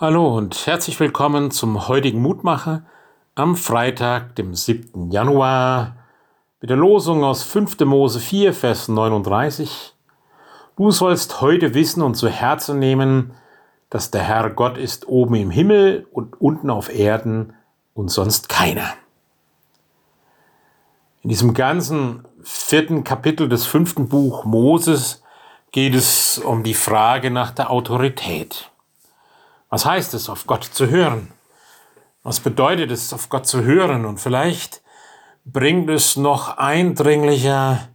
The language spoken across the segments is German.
Hallo und herzlich willkommen zum heutigen Mutmacher am Freitag, dem 7. Januar, mit der Losung aus 5. Mose 4, Vers 39. Du sollst heute wissen und zu Herzen nehmen, dass der Herr Gott ist oben im Himmel und unten auf Erden und sonst keiner. In diesem ganzen vierten Kapitel des fünften Buch Moses geht es um die Frage nach der Autorität. Was heißt es, auf Gott zu hören? Was bedeutet es, auf Gott zu hören? Und vielleicht bringt es noch eindringlicher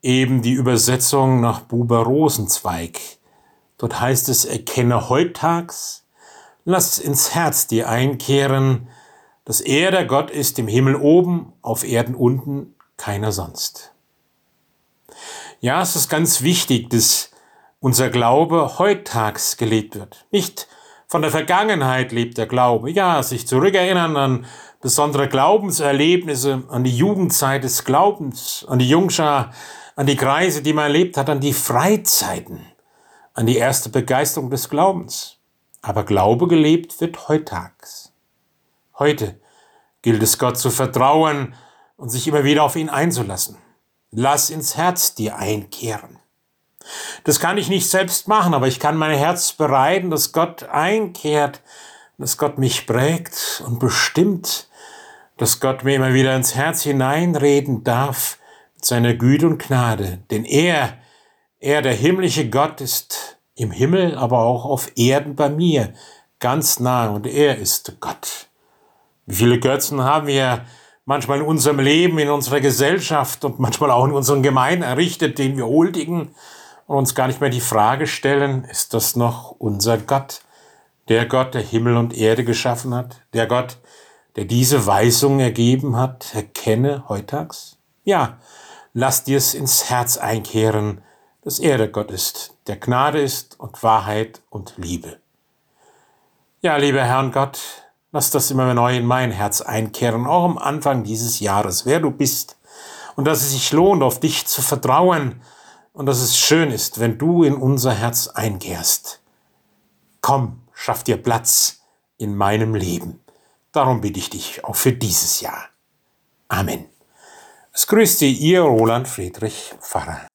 eben die Übersetzung nach Buber Rosenzweig. Dort heißt es, erkenne heutags, lass ins Herz dir einkehren, dass er der Gott ist im Himmel oben, auf Erden unten, keiner sonst. Ja, es ist ganz wichtig, dass unser Glaube heutags gelebt wird. Nicht von der Vergangenheit lebt der Glaube. Ja, sich zurückerinnern an besondere Glaubenserlebnisse, an die Jugendzeit des Glaubens, an die Jungschar, an die Kreise, die man erlebt hat, an die Freizeiten, an die erste Begeisterung des Glaubens. Aber Glaube gelebt wird heutags. Heute gilt es Gott zu vertrauen und sich immer wieder auf ihn einzulassen. Lass ins Herz dir einkehren. Das kann ich nicht selbst machen, aber ich kann mein Herz bereiten, dass Gott einkehrt, dass Gott mich prägt und bestimmt, dass Gott mir immer wieder ins Herz hineinreden darf mit seiner Güte und Gnade. Denn er, er, der himmlische Gott, ist im Himmel, aber auch auf Erden bei mir, ganz nah und er ist Gott. Wie viele Götzen haben wir manchmal in unserem Leben, in unserer Gesellschaft und manchmal auch in unseren Gemeinden errichtet, denen wir huldigen und uns gar nicht mehr die Frage stellen, ist das noch unser Gott? Der Gott, der Himmel und Erde geschaffen hat? Der Gott, der diese Weisung ergeben hat? Erkenne heutags? Ja, lass dir es ins Herz einkehren, dass er der Gott ist, der Gnade ist und Wahrheit und Liebe. Ja, lieber Herr und Gott, lass das immer neu in mein Herz einkehren, auch am Anfang dieses Jahres, wer du bist, und dass es sich lohnt, auf dich zu vertrauen, und dass es schön ist, wenn du in unser Herz einkehrst. Komm, schaff dir Platz in meinem Leben. Darum bitte ich dich auch für dieses Jahr. Amen. Es grüßt Sie, Ihr Roland Friedrich Pfarrer.